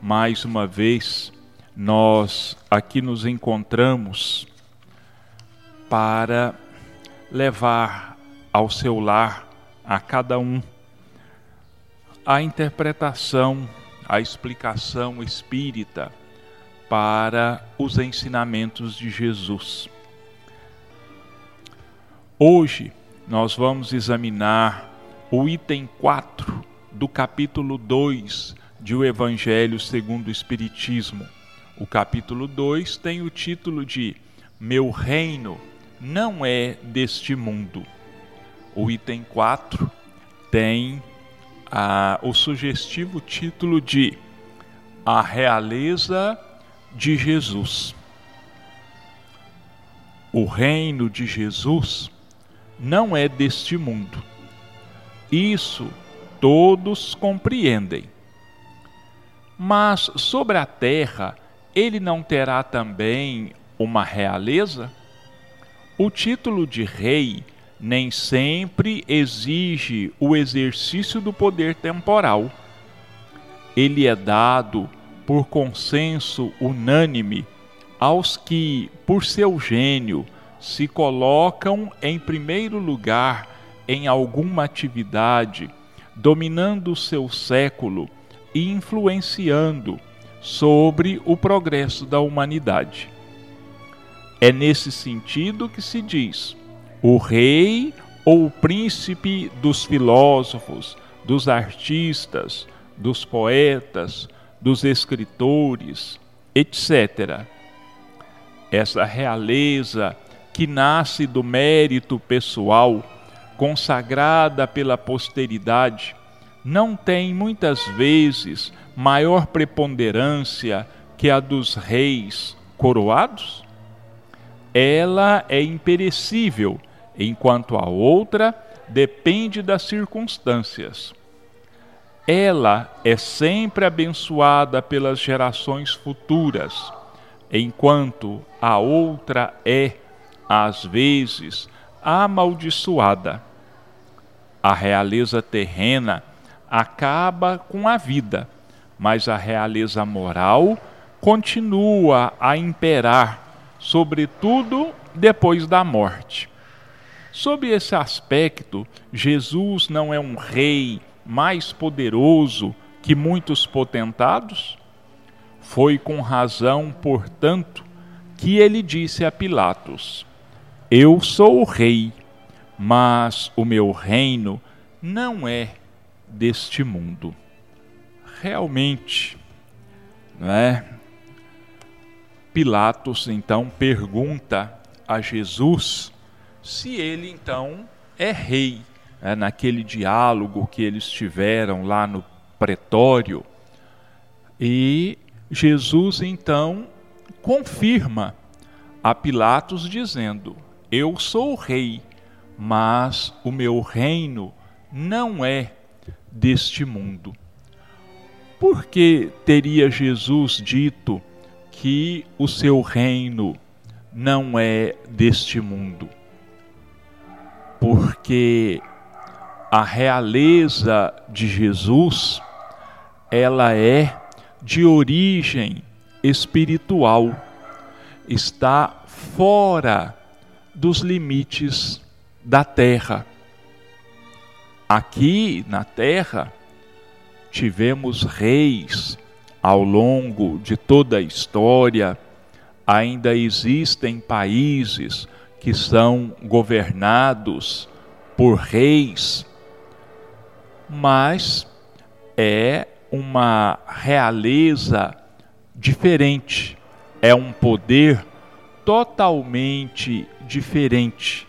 mais uma vez nós aqui nos encontramos para levar ao seu lar, a cada um, a interpretação, a explicação espírita para os ensinamentos de Jesus. Hoje nós vamos examinar o item 4 do capítulo 2 de O Evangelho segundo o Espiritismo. O capítulo 2 tem o título de Meu Reino não é deste mundo. O item 4 tem a, o sugestivo título de A Realeza de Jesus. O reino de Jesus não é deste mundo. Isso todos compreendem. Mas sobre a terra, ele não terá também uma realeza? O título de rei nem sempre exige o exercício do poder temporal. Ele é dado por consenso unânime aos que, por seu gênio, se colocam em primeiro lugar em alguma atividade, dominando o seu século e influenciando sobre o progresso da humanidade. É nesse sentido que se diz: o rei ou o príncipe dos filósofos, dos artistas, dos poetas, dos escritores, etc. Essa realeza que nasce do mérito pessoal, consagrada pela posteridade, não tem muitas vezes maior preponderância que a dos reis coroados? ela é imperecível, enquanto a outra depende das circunstâncias. Ela é sempre abençoada pelas gerações futuras, enquanto a outra é, às vezes, amaldiçoada. A realeza terrena acaba com a vida, mas a realeza moral continua a imperar sobretudo depois da morte. Sob esse aspecto, Jesus não é um rei mais poderoso que muitos potentados? Foi com razão, portanto, que ele disse a Pilatos: Eu sou o rei, mas o meu reino não é deste mundo. Realmente, não é? Pilatos então pergunta a Jesus se ele então é rei. É, naquele diálogo que eles tiveram lá no pretório. E Jesus então confirma a Pilatos dizendo: Eu sou o rei, mas o meu reino não é deste mundo. Por que teria Jesus dito que o seu reino não é deste mundo, porque a realeza de Jesus ela é de origem espiritual, está fora dos limites da terra. Aqui na terra tivemos reis, ao longo de toda a história, ainda existem países que são governados por reis, mas é uma realeza diferente, é um poder totalmente diferente,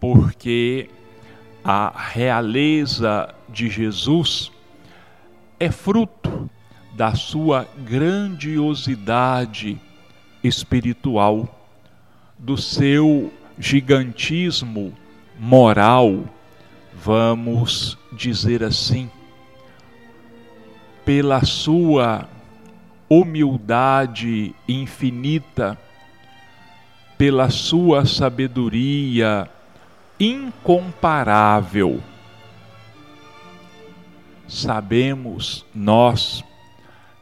porque a realeza de Jesus é fruto da sua grandiosidade espiritual, do seu gigantismo moral, vamos dizer assim, pela sua humildade infinita, pela sua sabedoria incomparável. Sabemos nós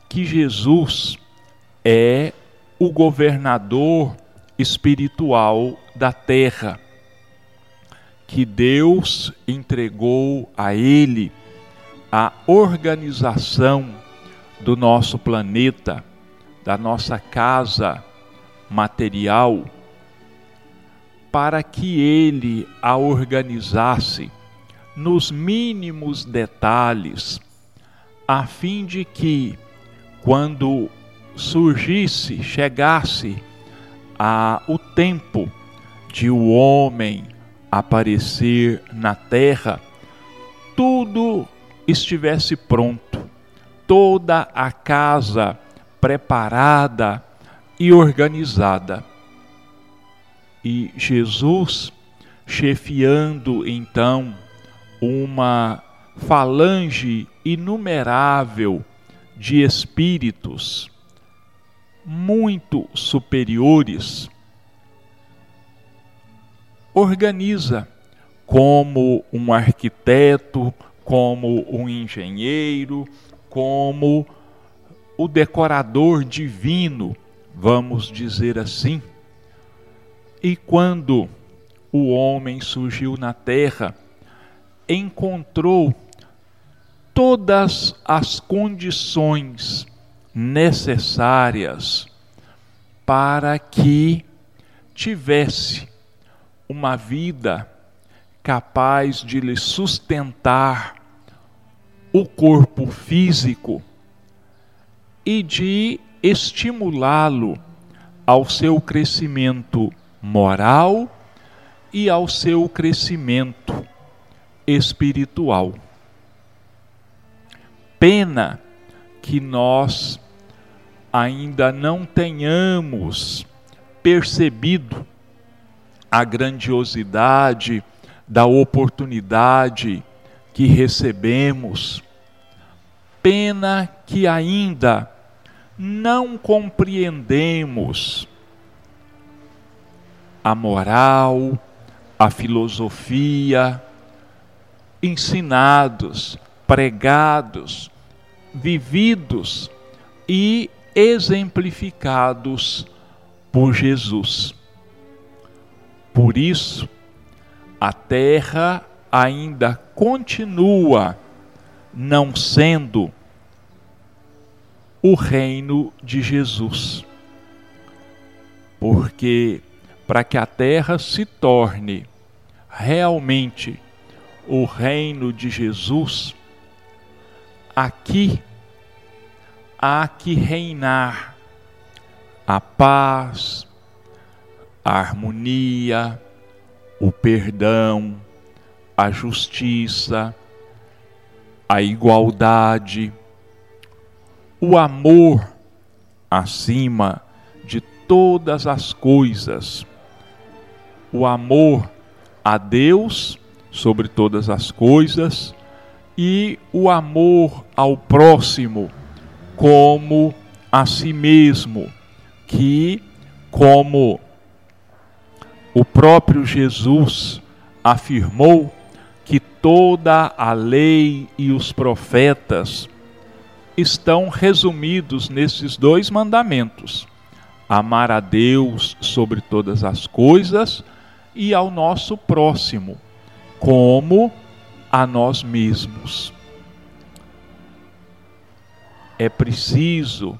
que Jesus é o governador espiritual da terra, que Deus entregou a ele a organização do nosso planeta, da nossa casa material, para que ele a organizasse nos mínimos detalhes, a fim de que, quando surgisse, chegasse a o tempo de o homem aparecer na terra, tudo estivesse pronto, toda a casa preparada e organizada. E Jesus, chefiando então uma falange inumerável de espíritos muito superiores, organiza como um arquiteto, como um engenheiro, como o decorador divino, vamos dizer assim. E quando o homem surgiu na terra, encontrou todas as condições necessárias para que tivesse uma vida capaz de lhe sustentar o corpo físico e de estimulá-lo ao seu crescimento moral e ao seu crescimento espiritual. Pena que nós ainda não tenhamos percebido a grandiosidade da oportunidade que recebemos. Pena que ainda não compreendemos a moral, a filosofia, ensinados, pregados, vividos e exemplificados por Jesus. Por isso, a terra ainda continua não sendo o reino de Jesus. Porque para que a terra se torne realmente o reino de Jesus, aqui há que reinar a paz, a harmonia, o perdão, a justiça, a igualdade, o amor acima de todas as coisas, o amor a Deus sobre todas as coisas e o amor ao próximo como a si mesmo, que, como o próprio Jesus afirmou, que toda a lei e os profetas estão resumidos nesses dois mandamentos: amar a Deus sobre todas as coisas e ao nosso próximo como a nós mesmos. É preciso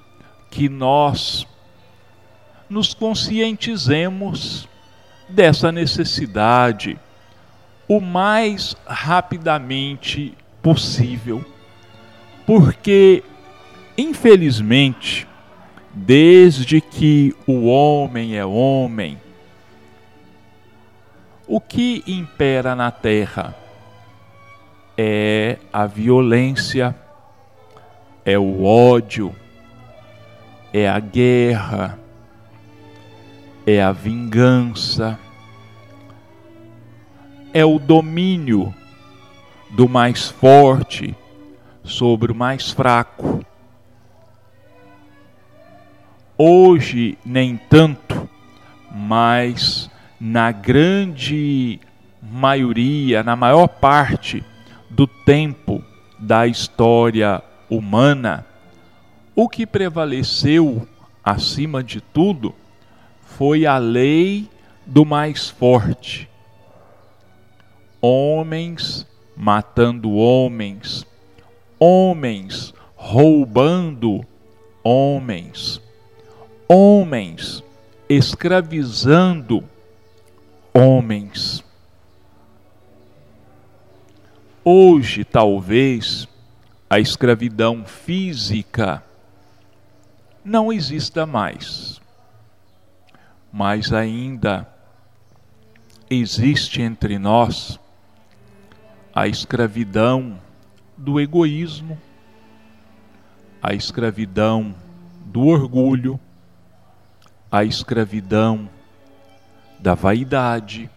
que nós nos conscientizemos dessa necessidade o mais rapidamente possível, porque, infelizmente, desde que o homem é homem, o que impera na terra é a violência, é o ódio, é a guerra, é a vingança, é o domínio do mais forte sobre o mais fraco. Hoje, nem tanto, mas na grande maioria, na maior parte do tempo da história humana, o que prevaleceu acima de tudo foi a lei do mais forte. Homens matando homens, homens roubando homens, homens escravizando homens. Hoje, talvez, a escravidão física não exista mais, mas ainda existe entre nós a escravidão do egoísmo, a escravidão do orgulho, a escravidão da vaidade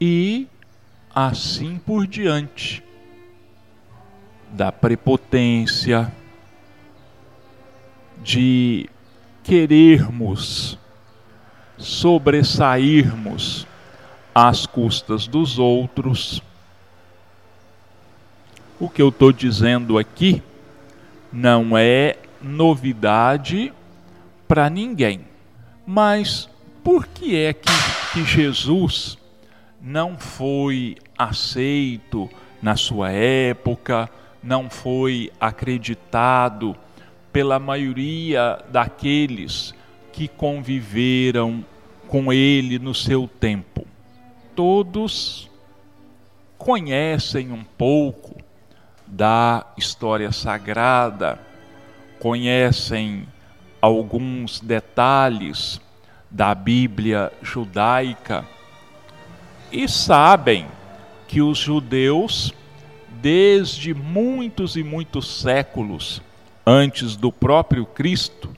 e assim por diante, da prepotência, de querermos sobressairmos às custas dos outros. O que eu estou dizendo aqui não é novidade para ninguém. Mas por que é que, que Jesus não foi aceito na sua época, não foi acreditado pela maioria daqueles que conviveram com ele no seu tempo? Todos conhecem um pouco da história sagrada, conhecem alguns detalhes da Bíblia judaica e sabem que os judeus, desde muitos e muitos séculos antes do próprio Cristo,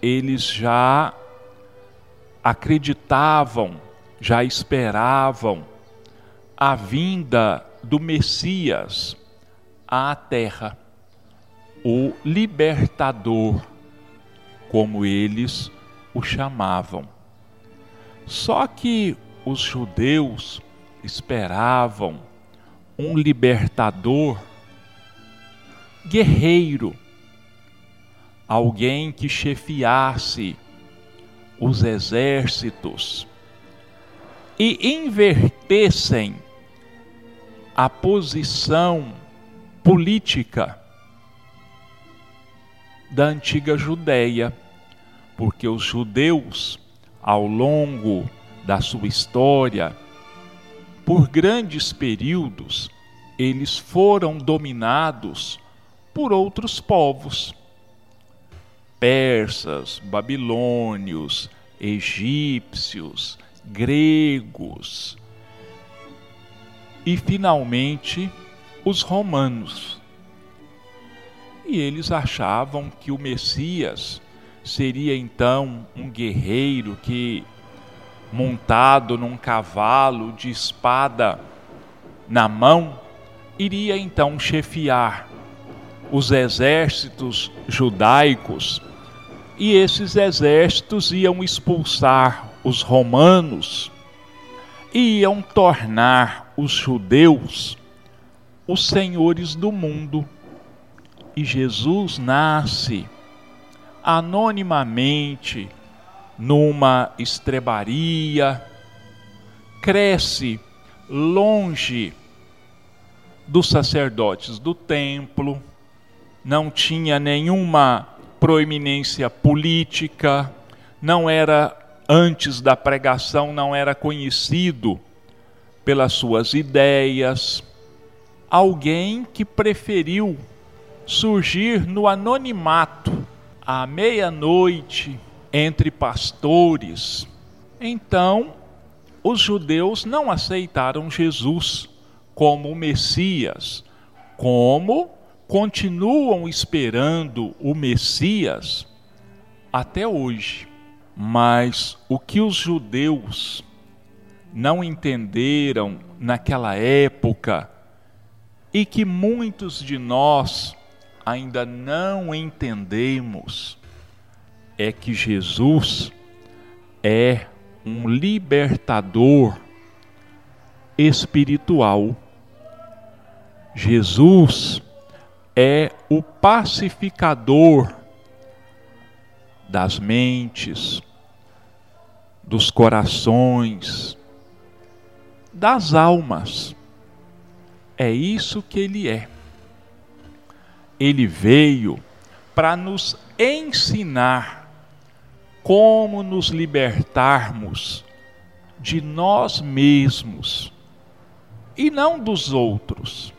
eles já acreditavam, já esperavam a vinda do Messias à terra, o libertador, como eles o chamavam. Só que os judeus esperavam um libertador guerreiro, alguém que chefiasse os exércitos e invertessem a posição política da antiga Judéia, porque os judeus, ao longo da sua história, por grandes períodos, eles foram dominados por outros povos. Persas, babilônios, egípcios, gregos e finalmente os romanos. E eles achavam que o Messias seria então um guerreiro que, montado num cavalo de espada na mão, iria então chefiar os exércitos judaicos e esses exércitos iam expulsar os romanos e iam tornar os judeus os senhores do mundo. E Jesus nasce anonimamente numa estrebaria, cresce longe dos sacerdotes do templo, não tinha nenhuma proeminência política, não era antes da pregação não era conhecido pelas suas ideias, alguém que preferiu surgir no anonimato à meia-noite entre pastores. Então, os judeus não aceitaram Jesus como o Messias, como continuam esperando o Messias até hoje. Mas o que os judeus não entenderam naquela época e que muitos de nós ainda não entendemos é que Jesus é um libertador espiritual. Jesus é o pacificador das mentes, dos corações, das almas. É isso que ele é. Ele veio para nos ensinar como nos libertarmos de nós mesmos e não dos outros.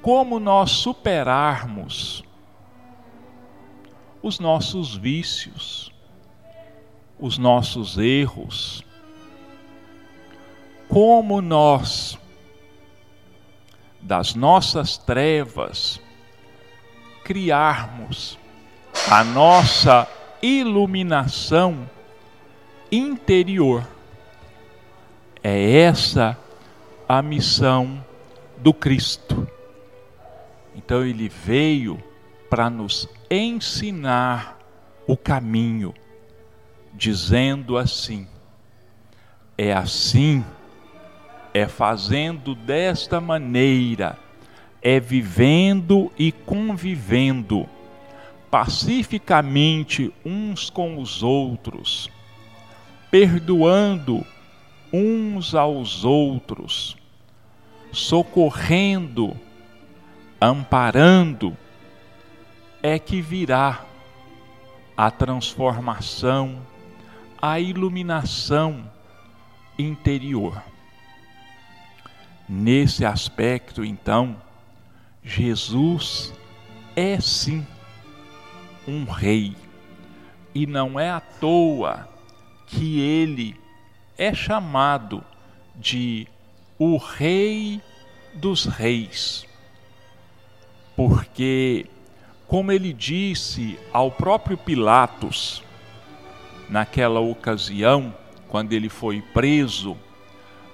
Como nós superarmos os nossos vícios, os nossos erros, como nós, das nossas trevas, criarmos a nossa iluminação interior. É essa a missão do Cristo. Então ele veio para nos ensinar o caminho, dizendo assim: é assim, é fazendo desta maneira, é vivendo e convivendo pacificamente uns com os outros, perdoando uns aos outros, socorrendo, amparando, é que virá a transformação, a iluminação interior. Nesse aspecto, então, Jesus é sim um rei. E não é à toa que ele é chamado de o Rei dos Reis. Porque, como ele disse ao próprio Pilatos, naquela ocasião, quando ele foi preso,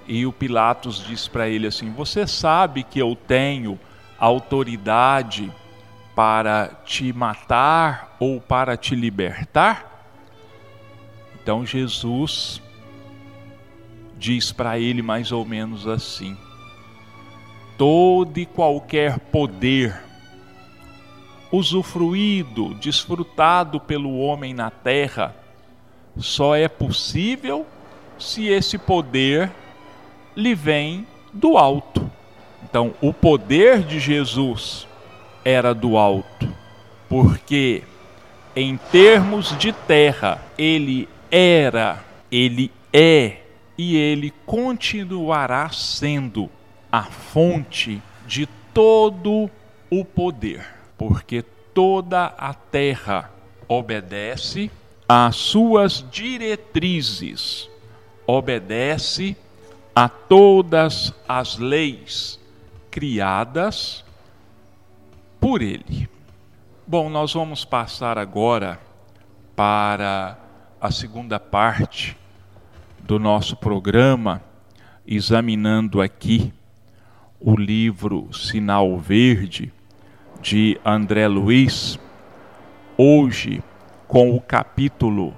e o Pilatos disse para ele assim: Você sabe que eu tenho autoridade para te matar ou para te libertar? Então Jesus diz para ele mais ou menos assim: todo e qualquer poder usufruído, desfrutado pelo homem na terra, só é possível se esse poder lhe vem do alto. Então, o poder de Jesus era do alto, porque em termos de terra, ele era, ele é e ele continuará sendo a fonte de todo o poder, porque toda a terra obedece às suas diretrizes, obedece a todas as leis criadas por ele. Bom, nós vamos passar agora para a segunda parte do nosso programa, examinando aqui o livro Sinal Verde de André Luiz, hoje com o capítulo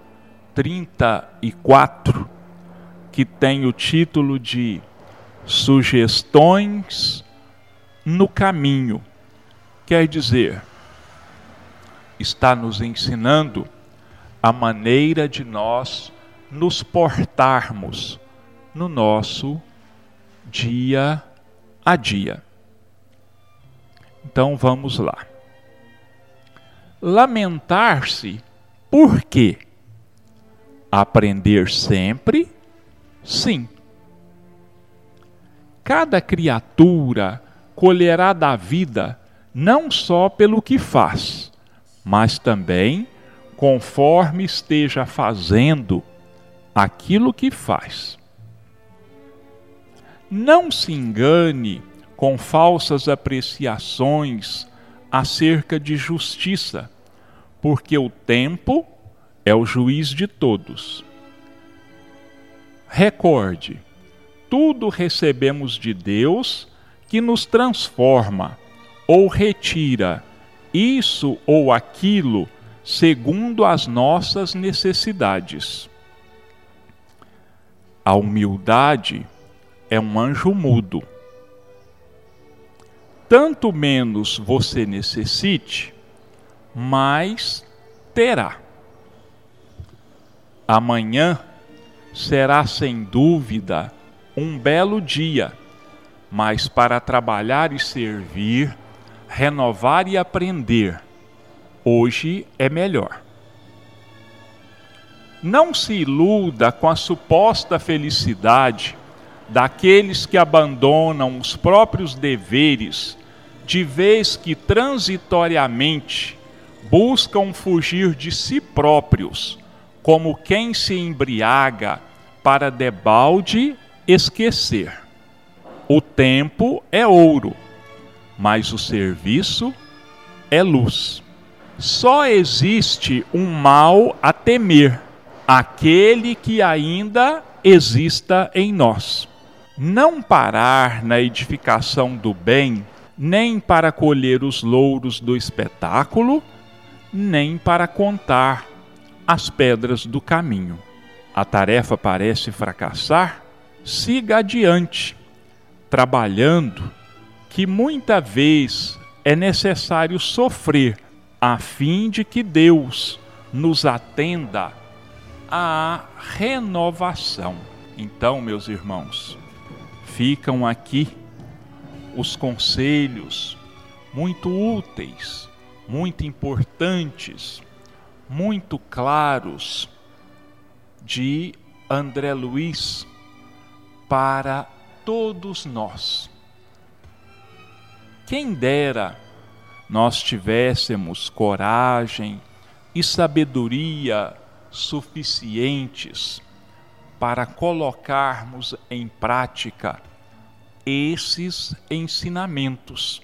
34, que tem o título de Sugestões no Caminho quer dizer, está nos ensinando a maneira de nós nos portarmos no nosso dia a dia. Então vamos lá. Lamentar-se por quê? Aprender sempre? Sim. Cada criatura colherá da vida não só pelo que faz, mas também conforme esteja fazendo aquilo que faz. Não se engane com falsas apreciações acerca de justiça, porque o tempo é o juiz de todos. Recorde, tudo recebemos de Deus que nos transforma ou retira isso ou aquilo segundo as nossas necessidades. A humildade é um anjo mudo. tanto menos você necessite, mais terá. Amanhã será sem dúvida um belo dia, mas para trabalhar e servir, renovar e aprender, hoje é melhor. Não se iluda com a suposta felicidade daqueles que abandonam os próprios deveres, de vez que transitoriamente buscam fugir de si próprios, como quem se embriaga para debalde esquecer. O tempo é ouro, mas o serviço é luz. Só existe um mal a temer, aquele que ainda exista em nós não parar na edificação do bem, nem para colher os louros do espetáculo, nem para contar as pedras do caminho. A tarefa parece fracassar? Siga adiante, trabalhando, que muita vez é necessário sofrer, a fim de que Deus nos atenda à renovação. Então, meus irmãos, ficam aqui os conselhos muito úteis, muito importantes, muito claros de André Luiz para todos nós. Quem dera nós tivéssemos coragem e sabedoria suficientes para colocarmos em prática esses ensinamentos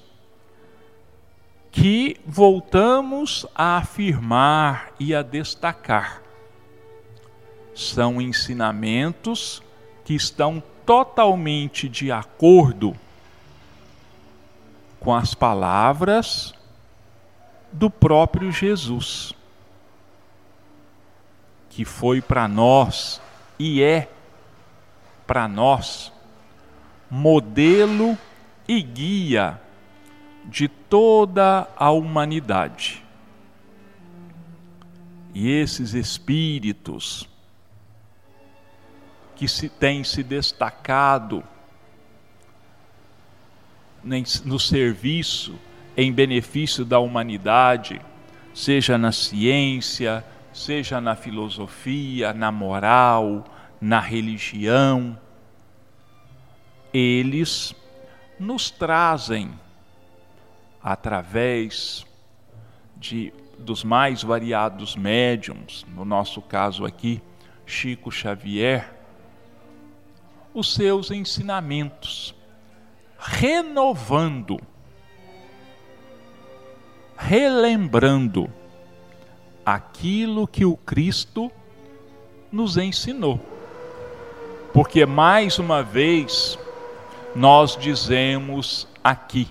que voltamos a afirmar e a destacar. São ensinamentos que estão totalmente de acordo com as palavras do próprio Jesus, que foi para nós e é para nós modelo e guia de toda a humanidade. E esses espíritos que se têm se destacado no serviço em benefício da humanidade, seja na ciência, seja na filosofia, na moral, na religião, eles nos trazem através de dos mais variados médiums, no nosso caso aqui, Chico Xavier, os seus ensinamentos, renovando, relembrando aquilo que o Cristo nos ensinou. Porque mais uma vez nós dizemos aqui: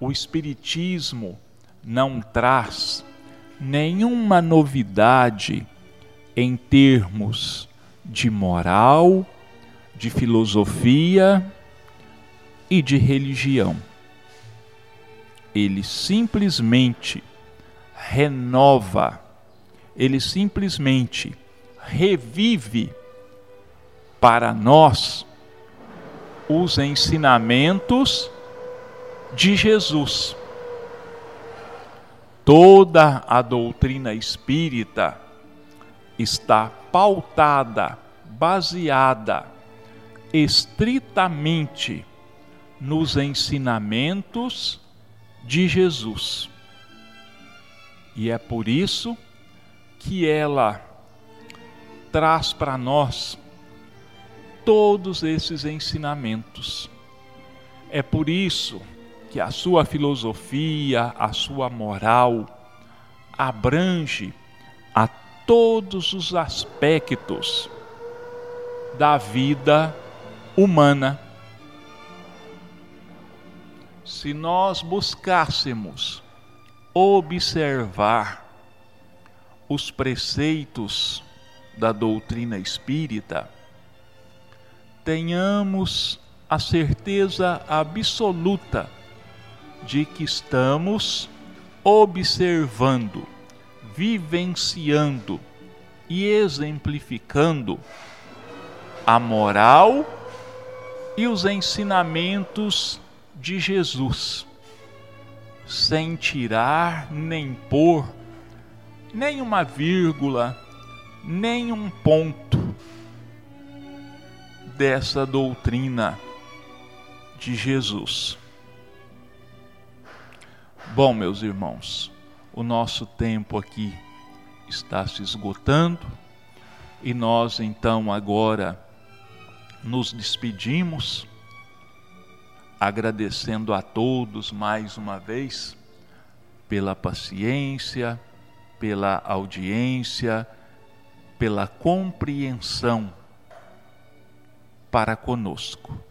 o Espiritismo não traz nenhuma novidade em termos de moral, de filosofia e de religião. Ele simplesmente renova, ele simplesmente revive para nós os ensinamentos de Jesus. Toda a doutrina espírita está pautada, baseada estritamente nos ensinamentos de Jesus. E é por isso que ela traz para nós todos esses ensinamentos. É por isso que a sua filosofia, a sua moral abrange a todos os aspectos da vida humana. Se nós buscássemos observar os preceitos da doutrina espírita, tenhamos a certeza absoluta de que estamos observando, vivenciando e exemplificando a moral e os ensinamentos de Jesus, sem tirar nem pôr nem uma vírgula, nem um ponto dessa doutrina de Jesus. Bom, meus irmãos, o nosso tempo aqui está se esgotando e nós então agora nos despedimos, agradecendo a todos mais uma vez pela paciência, pela audiência, pela compreensão para conosco.